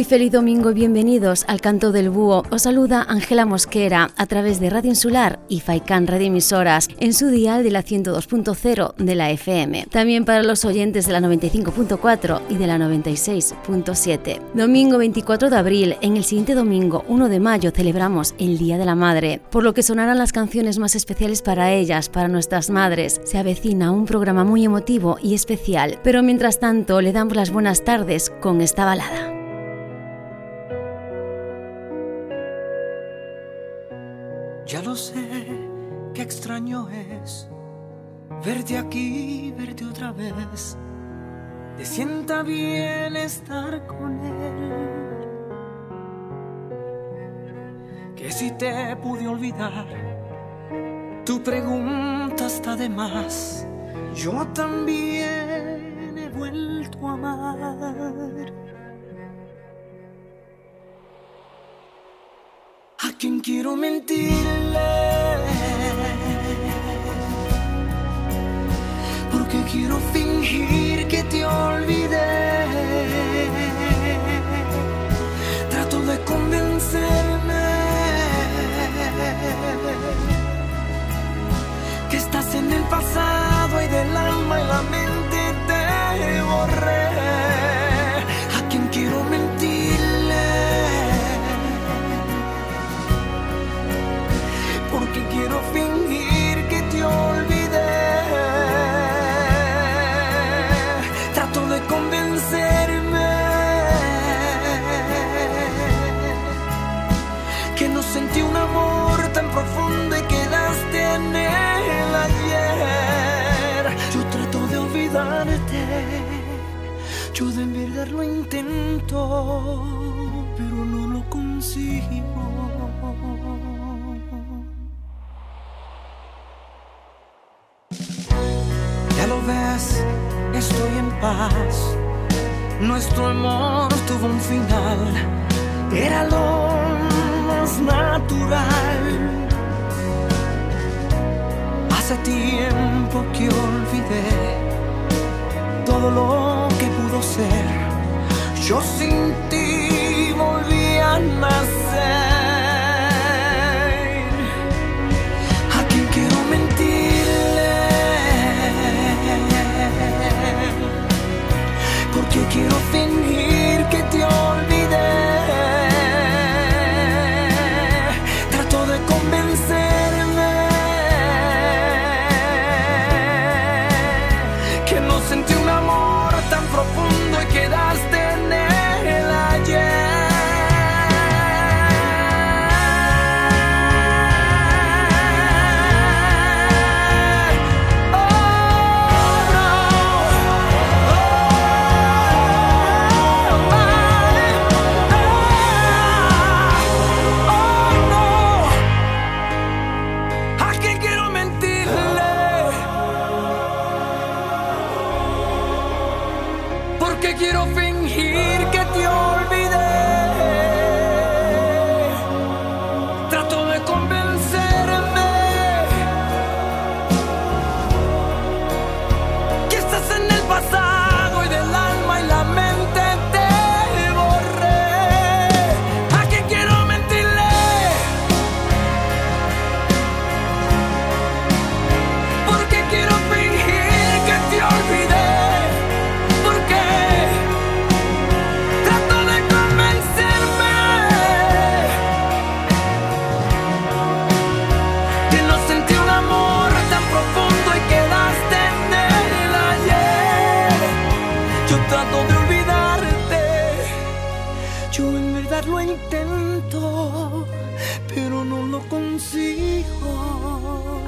Muy feliz domingo y bienvenidos al Canto del Búho. Os saluda Ángela Mosquera a través de Radio Insular y Faikan Radio Emisoras en su dial de la 102.0 de la FM. También para los oyentes de la 95.4 y de la 96.7. Domingo 24 de abril, en el siguiente domingo 1 de mayo celebramos el Día de la Madre, por lo que sonarán las canciones más especiales para ellas, para nuestras madres. Se avecina un programa muy emotivo y especial, pero mientras tanto le damos las buenas tardes con esta balada. Ya lo sé, qué extraño es verte aquí, verte otra vez. Te sienta bien estar con él. Que si te pude olvidar, tu pregunta está de más. Yo también he vuelto a amar. A quien quiero mentirle. Porque quiero fingir que te olvidé. Trato de convencerme que estás en el pasado intento, pero no lo consigo. estoy en paz. Nuestro amor tuvo un final, era lo más natural. Hace tiempo que olvidé todo lo que pudo ser. Yo sin ti volví a nacer.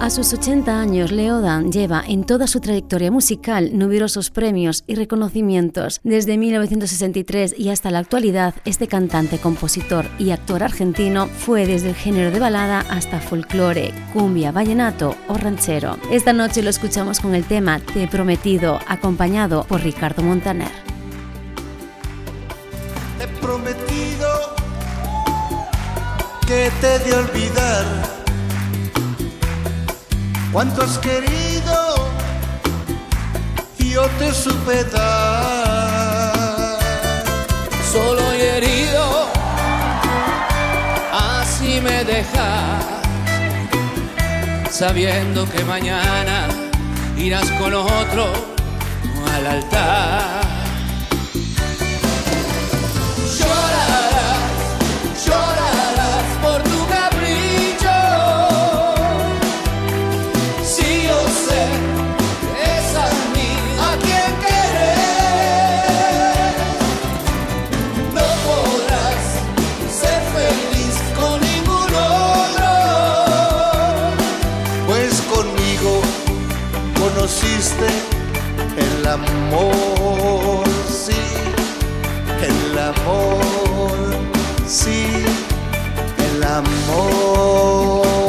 A sus 80 años, Leodan lleva en toda su trayectoria musical numerosos premios y reconocimientos. Desde 1963 y hasta la actualidad, este cantante, compositor y actor argentino fue desde el género de balada hasta folclore, cumbia, vallenato o ranchero. Esta noche lo escuchamos con el tema Te prometido, acompañado por Ricardo Montaner. Te que te de olvidar cuánto has querido yo te supe dar. Solo y herido, así me dejas, sabiendo que mañana irás con otro al altar. El amor, sí, el amor, sí, el amor.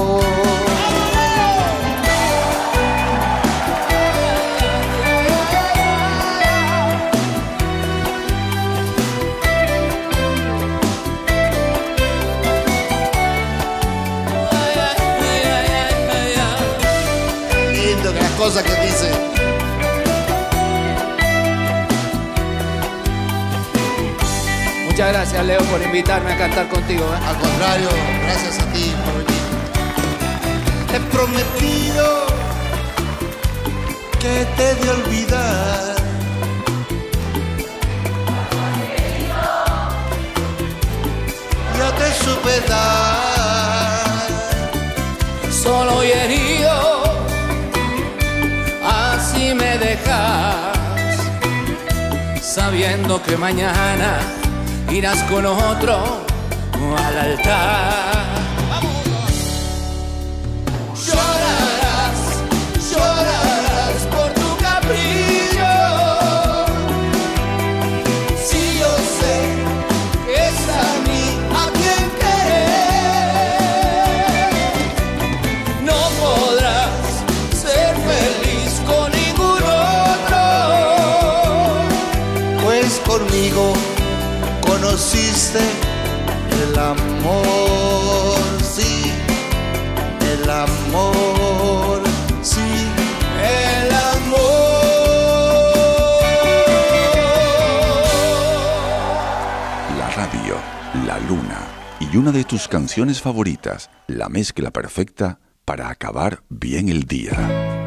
Lindo que dice. Muchas gracias, Leo, por invitarme a cantar contigo. ¿eh? Al contrario, gracias a ti por venir. Te he prometido que te de olvidar. Yo te supe dar. Solo y herido, sabiendo que mañana irás con otro al altar. Y una de tus canciones favoritas, la mezcla perfecta para acabar bien el día.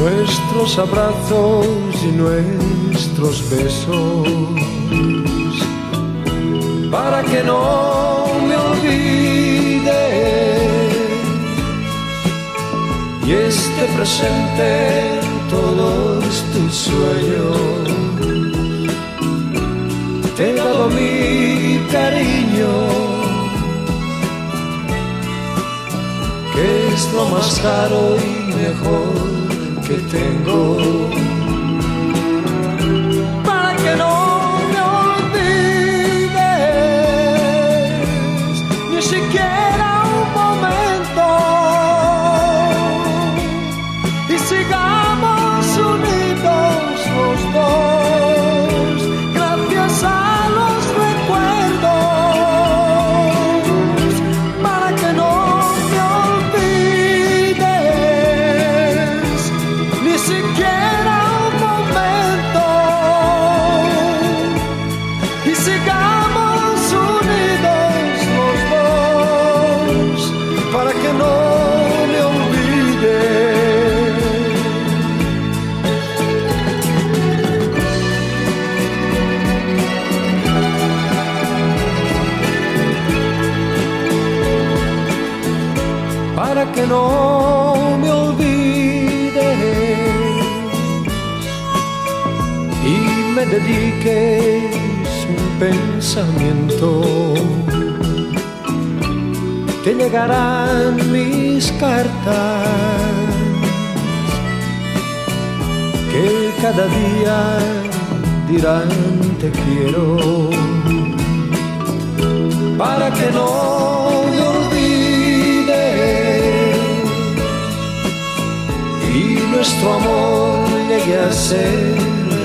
Nuestros abrazos y nuestros besos, para que no me olvide. Y esté presente en todos tus sueños. Te he dado mi cariño, es lo más caro y mejor que tengo. Dediques un pensamiento. Te llegarán mis cartas que cada día dirán te quiero para que no me olvides y nuestro amor llegue a ser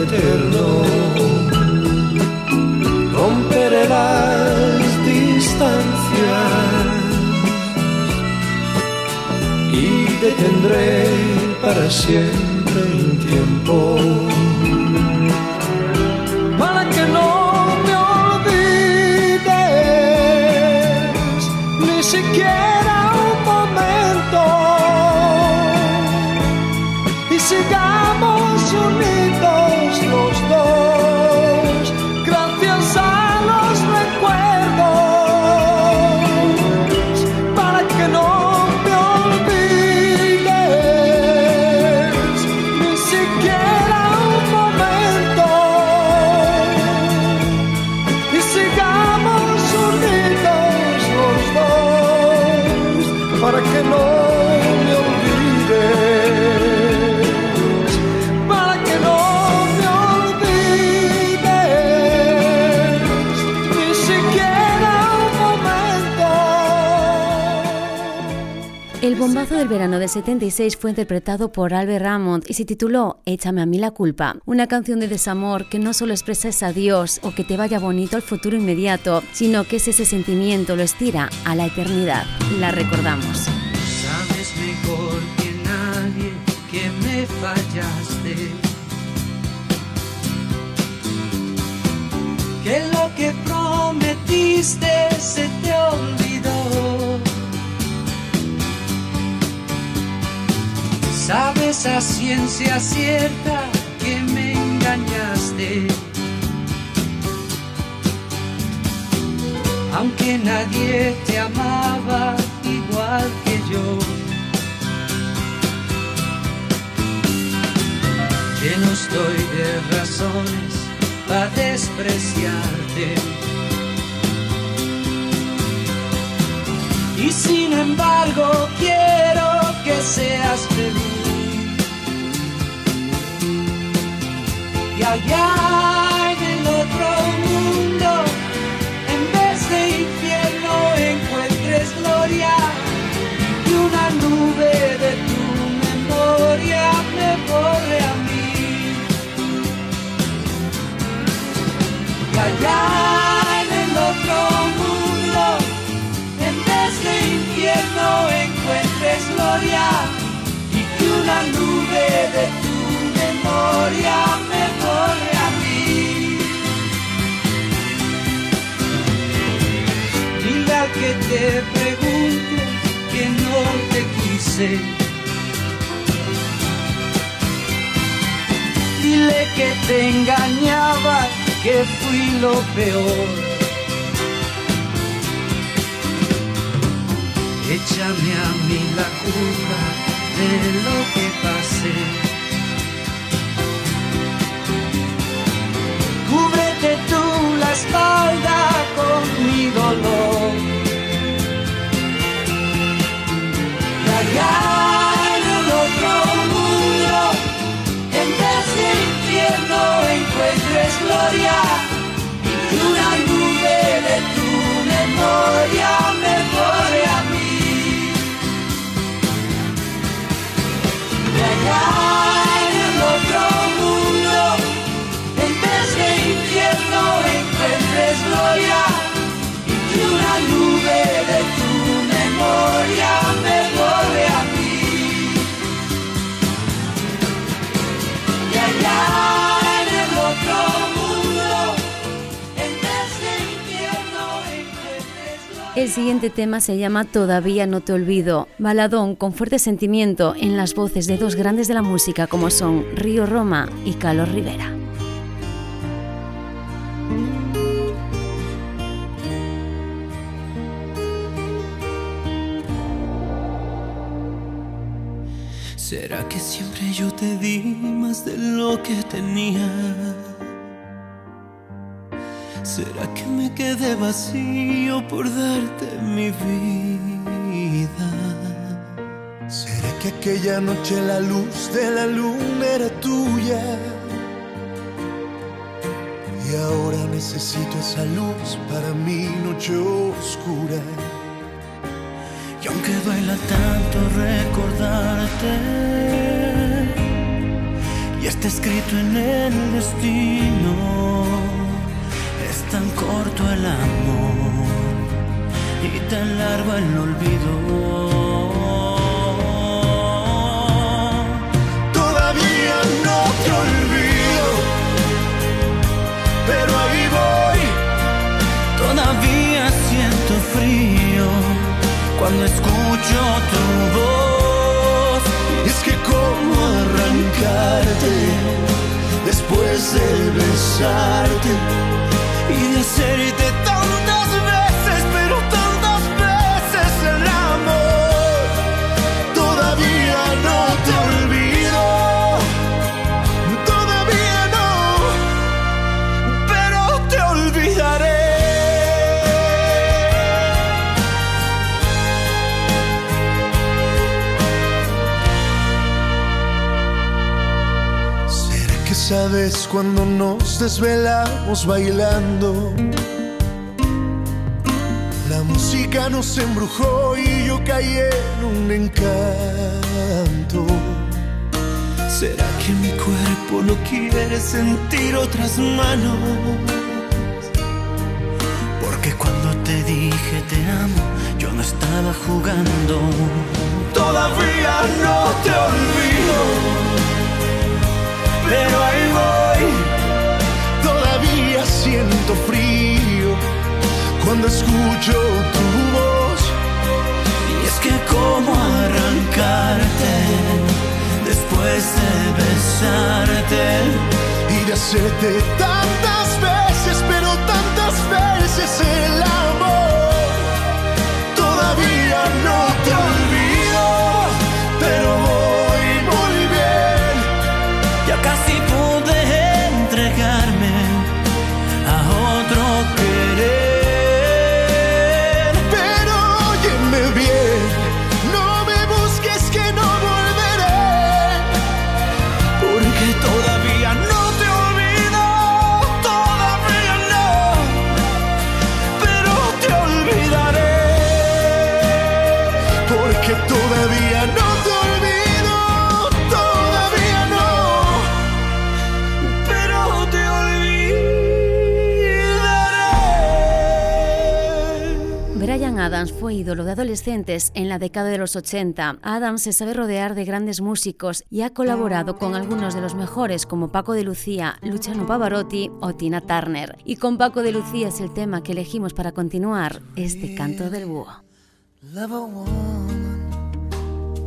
eterno. Y detendré para siempre el tiempo bombazo del verano de 76 fue interpretado por Albert Ramond y se tituló Échame a mí la culpa, una canción de desamor que no solo expresa ese adiós o que te vaya bonito al futuro inmediato, sino que es ese sentimiento lo estira a la eternidad. La recordamos. Sabes mejor que nadie que me fallaste. Sabes a ciencia cierta que me engañaste. Aunque nadie te amaba igual que yo. Lleno estoy de razones para despreciarte. Y sin embargo quiero que seas feliz. Y allá en el otro mundo, en vez de infierno encuentres gloria y una nube de tu memoria me borre a mí. Y allá en el otro mundo, en vez de infierno encuentres gloria y que una nube de tu memoria que te pregunte que no te quise. Dile que te engañaba, que fui lo peor. Échame a mí la culpa de lo que pasé. Cúbrete tú la espalda con mi dolor. Y El siguiente tema se llama Todavía no te olvido, baladón con fuerte sentimiento en las voces de dos grandes de la música como son Río Roma y Carlos Rivera. ¿Será que siempre yo te di más de lo que tenía? ¿Será que me quedé vacío por darte mi vida? ¿Será que aquella noche la luz de la luna era tuya? Y ahora necesito esa luz para mi noche oscura. Y aunque duela tanto recordarte, y está escrito en el destino, es tan corto el amor y tan largo el olvido. Todavía no te olvido, pero ahí voy. Todavía siento frío cuando escucho tu voz. Y es que cómo arrancarte después de besarte y de hacerte tantas veces, cuando nos desvelamos bailando? La música nos embrujó y yo caí en un encanto. ¿Será que mi cuerpo no quiere sentir otras manos? Porque cuando te dije te amo, yo no estaba jugando. Todavía no te olvido, pero ahí Todavía siento frío cuando escucho tu voz. Y es que cómo arrancarte después de besarte y de hacerte tantas veces, pero tantas veces el amor. Todavía no te olvido, todavía no. Pero te olvidaré. Brian Adams fue ídolo de adolescentes en la década de los 80. Adams se sabe rodear de grandes músicos y ha colaborado con algunos de los mejores como Paco de Lucía, Luciano Pavarotti o Tina Turner. Y con Paco de Lucía es el tema que elegimos para continuar este canto del búho. Love a woman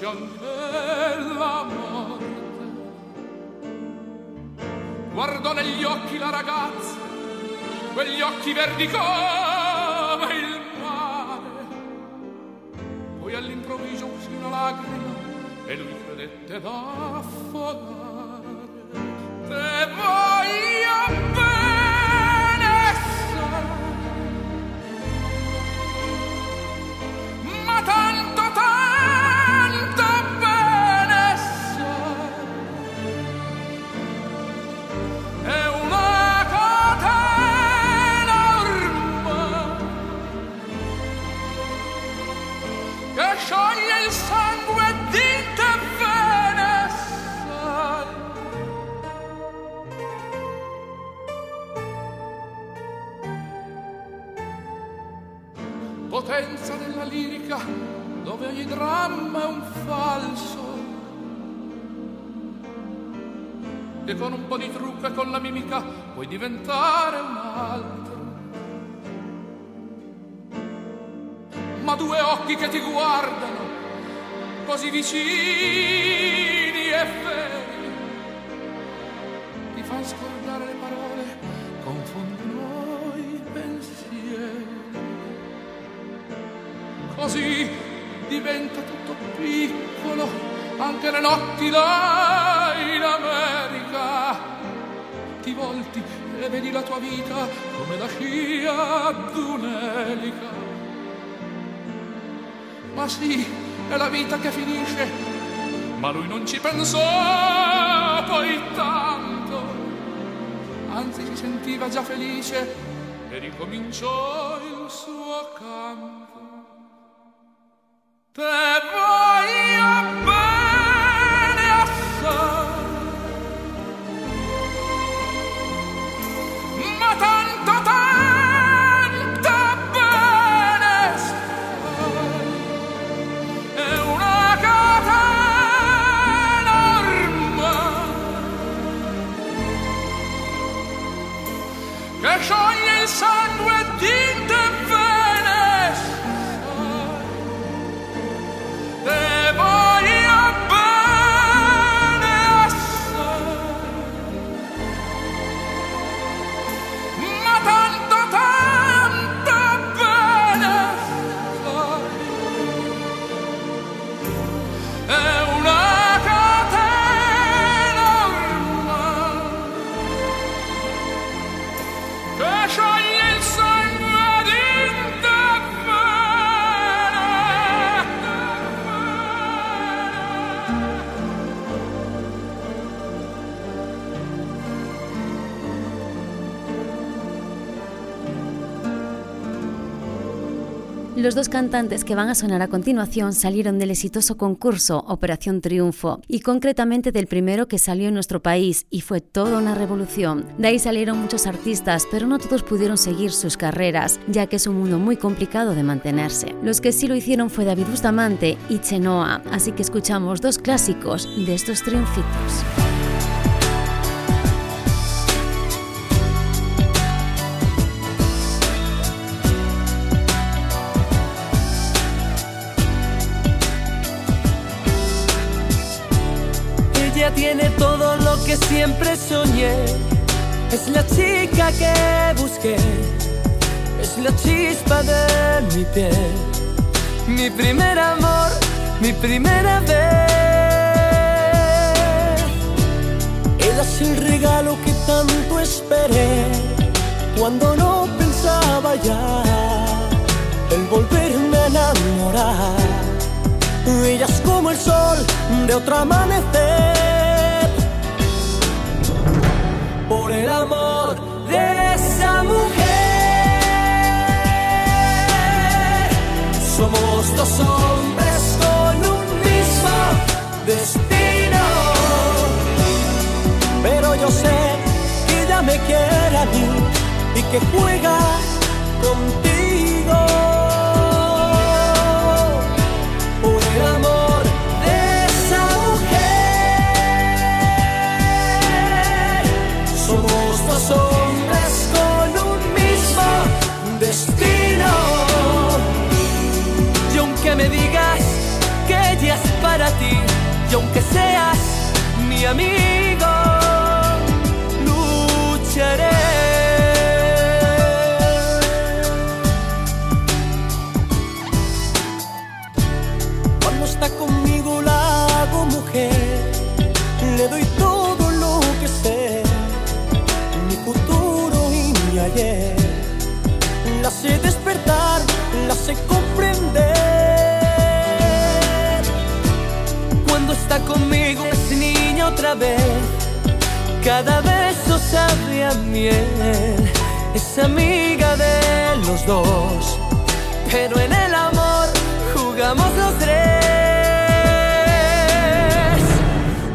passion della morte. Guardò negli occhi la ragazza, quegli occhi verdi come il mare. Poi all'improvviso uscì una lacrima e lui credette d'affogare. Diventare un altro. Ma due occhi che ti guardano così vicini e veri ti fanno scordare le parole, confondono i pensieri. Così diventa tutto piccolo, anche le notti là vedi la tua vita come la scia d'un'elica. Ma sì, è la vita che finisce, ma lui non ci pensò poi tanto, anzi si sentiva già felice e ricominciò il suo canto. Te Los dos cantantes que van a sonar a continuación salieron del exitoso concurso Operación Triunfo y concretamente del primero que salió en nuestro país y fue toda una revolución. De ahí salieron muchos artistas, pero no todos pudieron seguir sus carreras, ya que es un mundo muy complicado de mantenerse. Los que sí lo hicieron fue David Bustamante y Chenoa, así que escuchamos dos clásicos de estos triunfitos. Siempre soñé. Es la chica que busqué. Es la chispa de mi piel. Mi primer amor, mi primera vez. Ella es el regalo que tanto esperé. Cuando no pensaba ya en volverme a enamorar. Ella es como el sol de otro amanecer. Por el amor de esa mujer. Somos dos hombres con un mismo destino. Pero yo sé que ella me quiere a mí y que juega contigo. Me digas que ella es para ti, y aunque seas mi amigo, lucharé. Cuando está conmigo la hago mujer, le doy todo lo que sé, mi futuro y mi ayer. La sé despertar, la sé comprender. Está conmigo es niña otra vez, cada beso sabe a miel. Es amiga de los dos, pero en el amor jugamos los tres.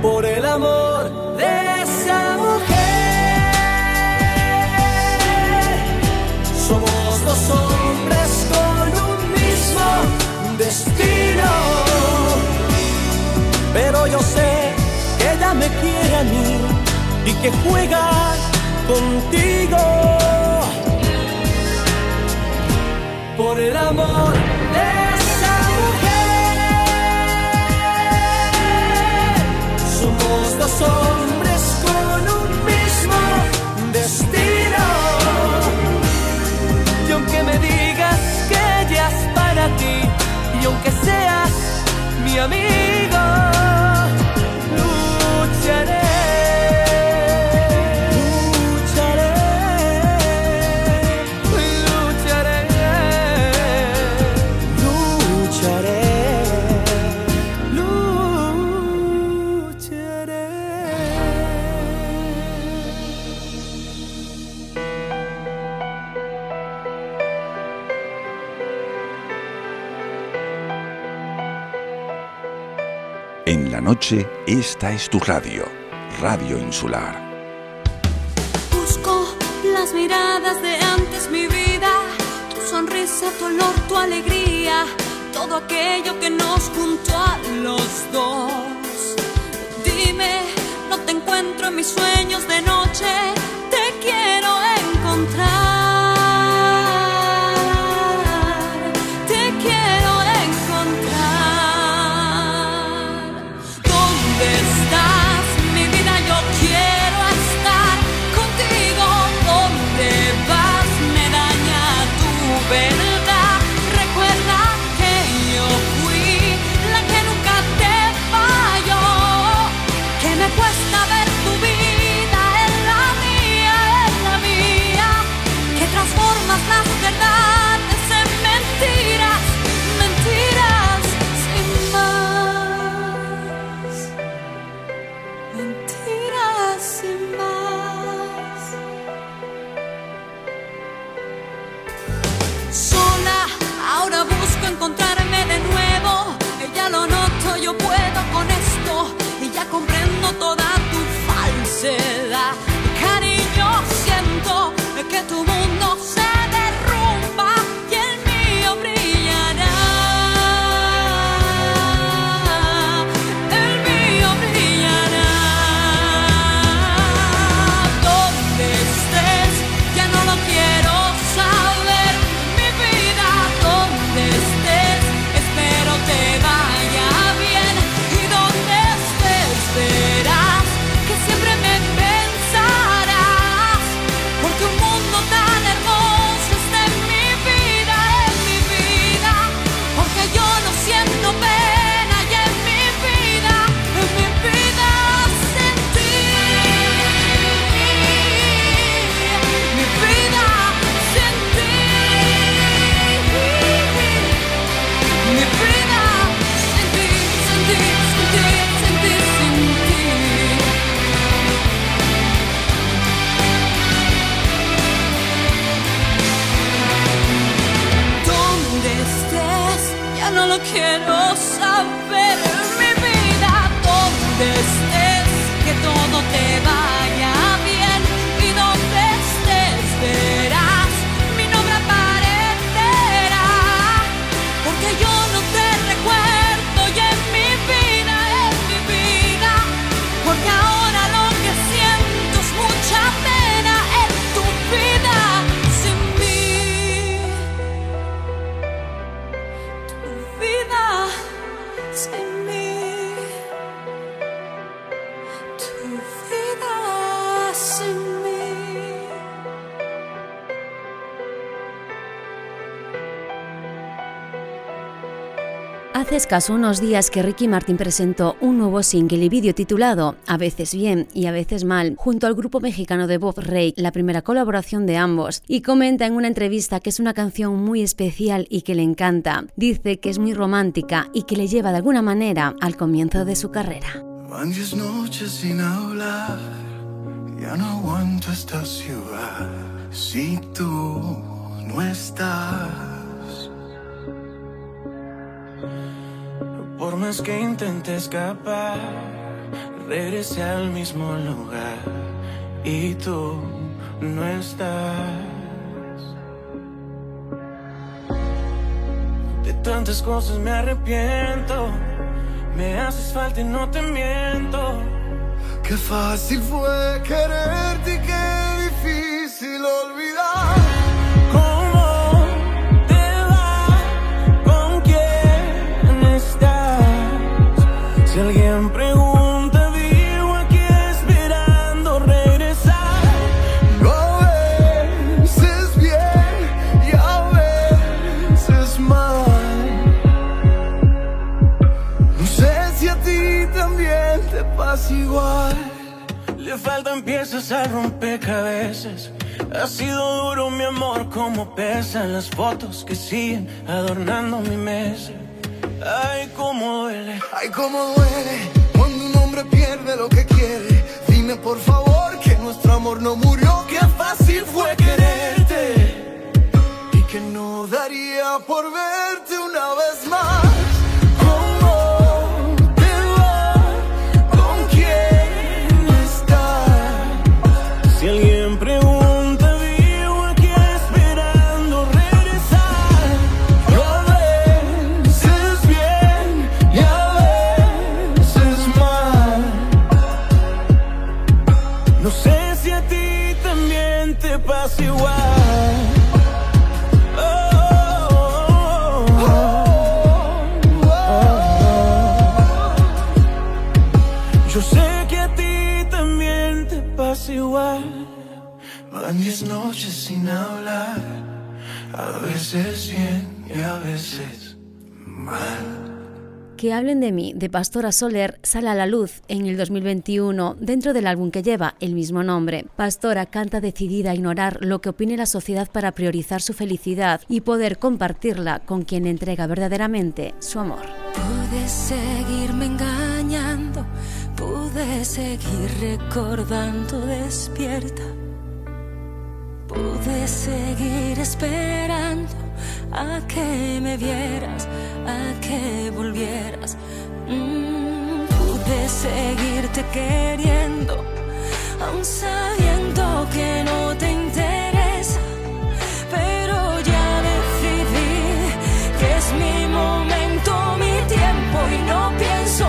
Por el amor Yo sé que ella me quiere a mí y que juega contigo. Por el amor de esa mujer, somos dos hombres con un mismo destino. Y aunque me digas que ella es para ti, y aunque seas mi amigo, noche, esta es tu radio, Radio Insular. Busco las miradas de antes mi vida, tu sonrisa, tu olor, tu alegría, todo aquello que nos juntó a los dos. Dime, no te encuentro en mis sueños de noche, te quiero encontrar. no lo quiero saber. Mi vida, ¿dónde estés? Que todo te va Hace escaso unos días que Ricky Martin presentó un nuevo single y vídeo titulado A veces bien y a veces mal, junto al grupo mexicano de Bob Ray, la primera colaboración de ambos, y comenta en una entrevista que es una canción muy especial y que le encanta. Dice que es muy romántica y que le lleva de alguna manera al comienzo de su carrera. Por más que intenté escapar, regresé al mismo lugar y tú no estás. De tantas cosas me arrepiento, me haces falta y no te miento. Qué fácil fue quererte y qué difícil olvidar. Le faltan piezas al rompecabezas. Ha sido duro mi amor como pesan las fotos que siguen adornando mi mesa. Ay, cómo duele. Ay, cómo duele cuando un hombre pierde lo que quiere. Dime por favor que nuestro amor no murió, que fácil fue quererte. Y que no daría por verte Van diez noches sin hablar, a veces bien y a veces mal. Que hablen de mí, de Pastora Soler, sale a la luz en el 2021 dentro del álbum que lleva el mismo nombre. Pastora canta decidida a ignorar lo que opine la sociedad para priorizar su felicidad y poder compartirla con quien entrega verdaderamente su amor. Pude seguirme engañando, pude seguir recordando despierta. Pude seguir esperando a que me vieras, a que volvieras. Mm, pude seguirte queriendo, aun sabiendo que no te interesa. Pero ya decidí que es mi momento, mi tiempo y no pienso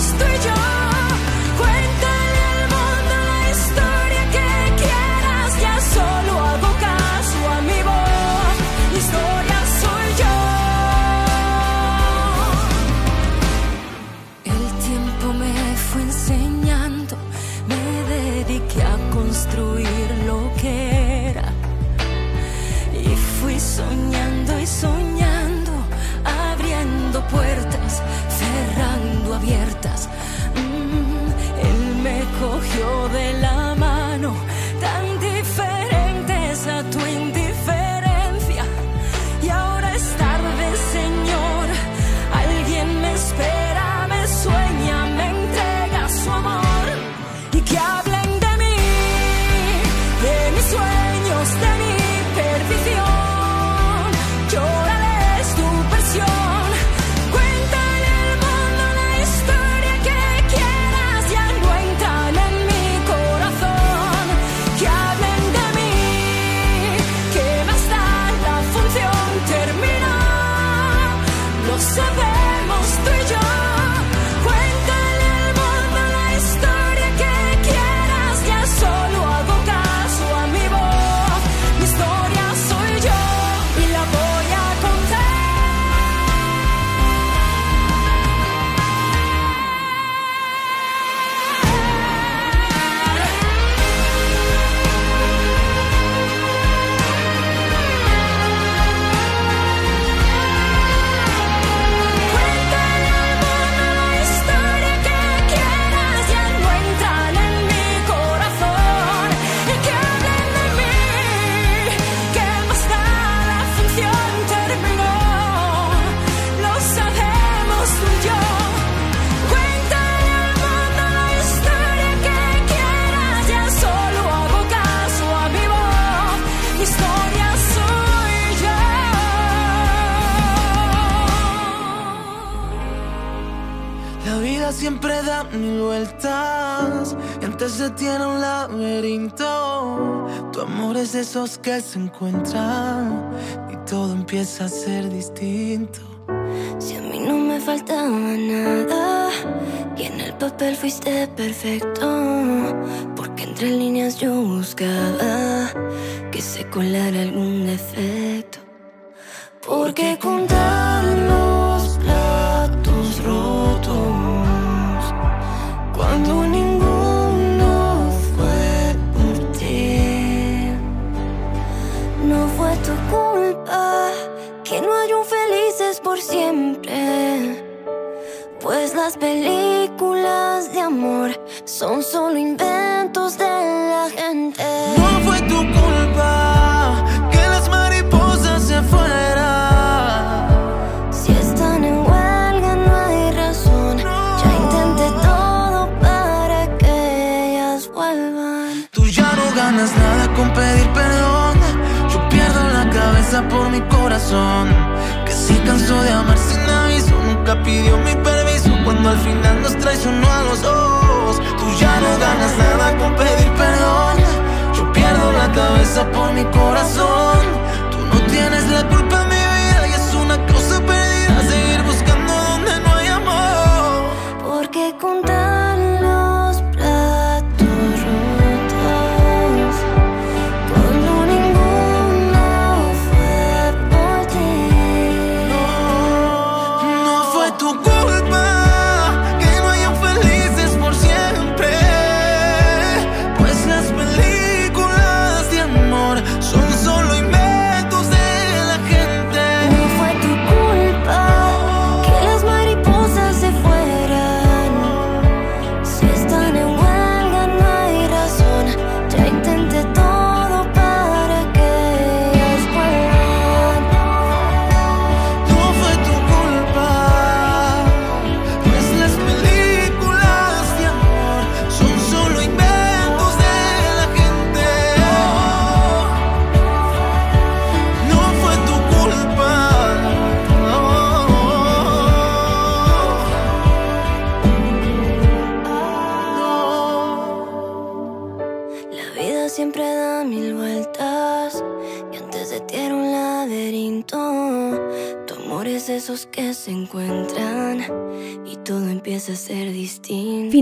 sabemos tú yo. Que se encuentran y todo empieza a ser distinto. Si a mí no me faltaba nada, y en el papel fuiste perfecto, porque entre líneas yo buscaba que se colara algún defecto. Son solo inventos de la gente. No fue tu culpa que las mariposas se fueran. Si están en huelga no hay razón. Ya intenté todo para que ellas vuelvan. Tú ya no ganas nada con pedir perdón. Yo pierdo la cabeza por mi corazón. corazón Que si cansó de amar sin aviso Nunca pidió mi permiso Cuando al final nos traicionó a los dos Tú ya no ganas nada con pedir perdón. Yo pierdo la cabeza por mi corazón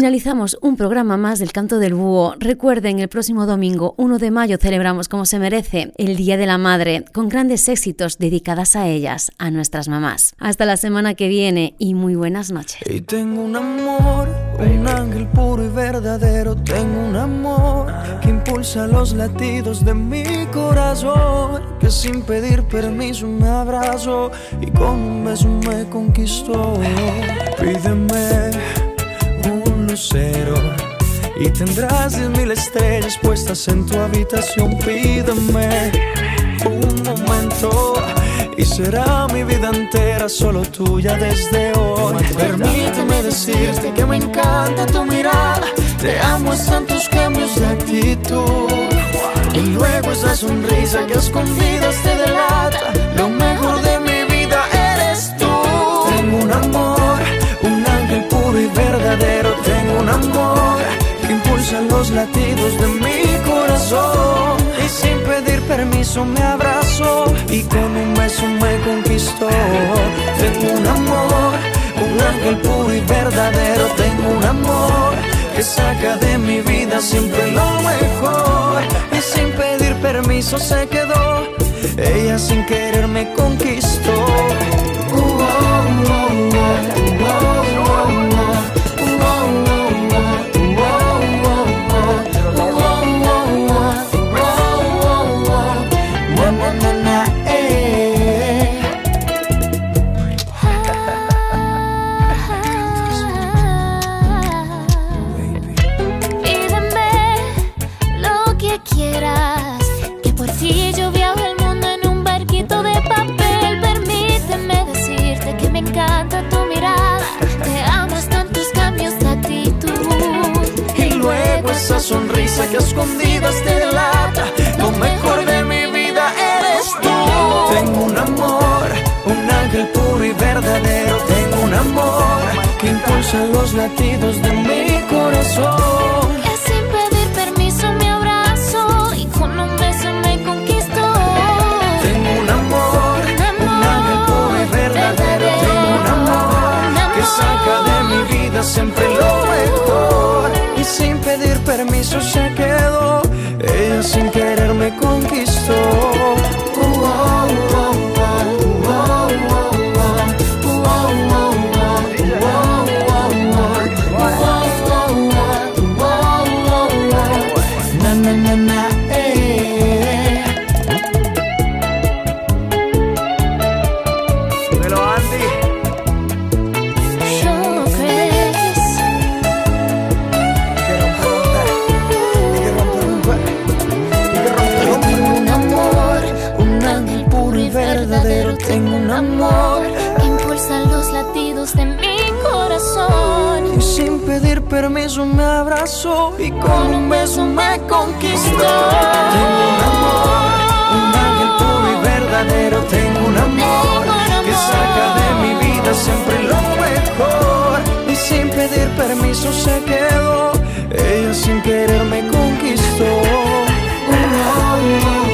Finalizamos un programa más del Canto del Búho. Recuerden, el próximo domingo 1 de mayo celebramos como se merece el Día de la Madre, con grandes éxitos dedicadas a ellas, a nuestras mamás. Hasta la semana que viene y muy buenas noches. Y tengo un amor, un ángel puro y verdadero. Tengo un amor que impulsa los latidos de mi corazón. Que sin pedir permiso me abrazó y con un beso me conquistó. Pídeme y tendrás diez mil estrellas puestas en tu habitación. Pídeme un momento y será mi vida entera solo tuya desde hoy. Permíteme decirte que me encanta tu mirada, te amo están tus cambios de actitud. Y luego esa sonrisa que escondidas te delata, lo mejor de mi vida eres tú. Tengo un amor, un ángel puro y verdadero, amor que impulsa los latidos de mi corazón. Y sin pedir permiso me abrazó y con un beso me conquistó. Tengo un amor, un ángel puro y verdadero, tengo un amor que saca de mi vida siempre lo mejor. Y sin pedir permiso se quedó, ella sin querer me conquistó. Uh, oh, oh, oh, uh, oh, oh, oh, escondidas te delata. Lo mejor de mi vida eres tú. Tengo un amor, un ángel puro y verdadero. Tengo un amor que impulsa los latidos de mi corazón. Que sin pedir permiso me abrazó y con un beso me conquistó. Tengo un amor, un ángel puro y verdadero. Tengo un amor que saca de mi vida siempre pedir permiso se quedó. Ella sin querer me conquistó permiso me abrazó y con un beso me conquistó. Tengo un amor, un ángel puro y verdadero. tengo un amor que saca de mi vida siempre lo mejor. Y sin pedir permiso se quedó, ella sin querer me conquistó. Na,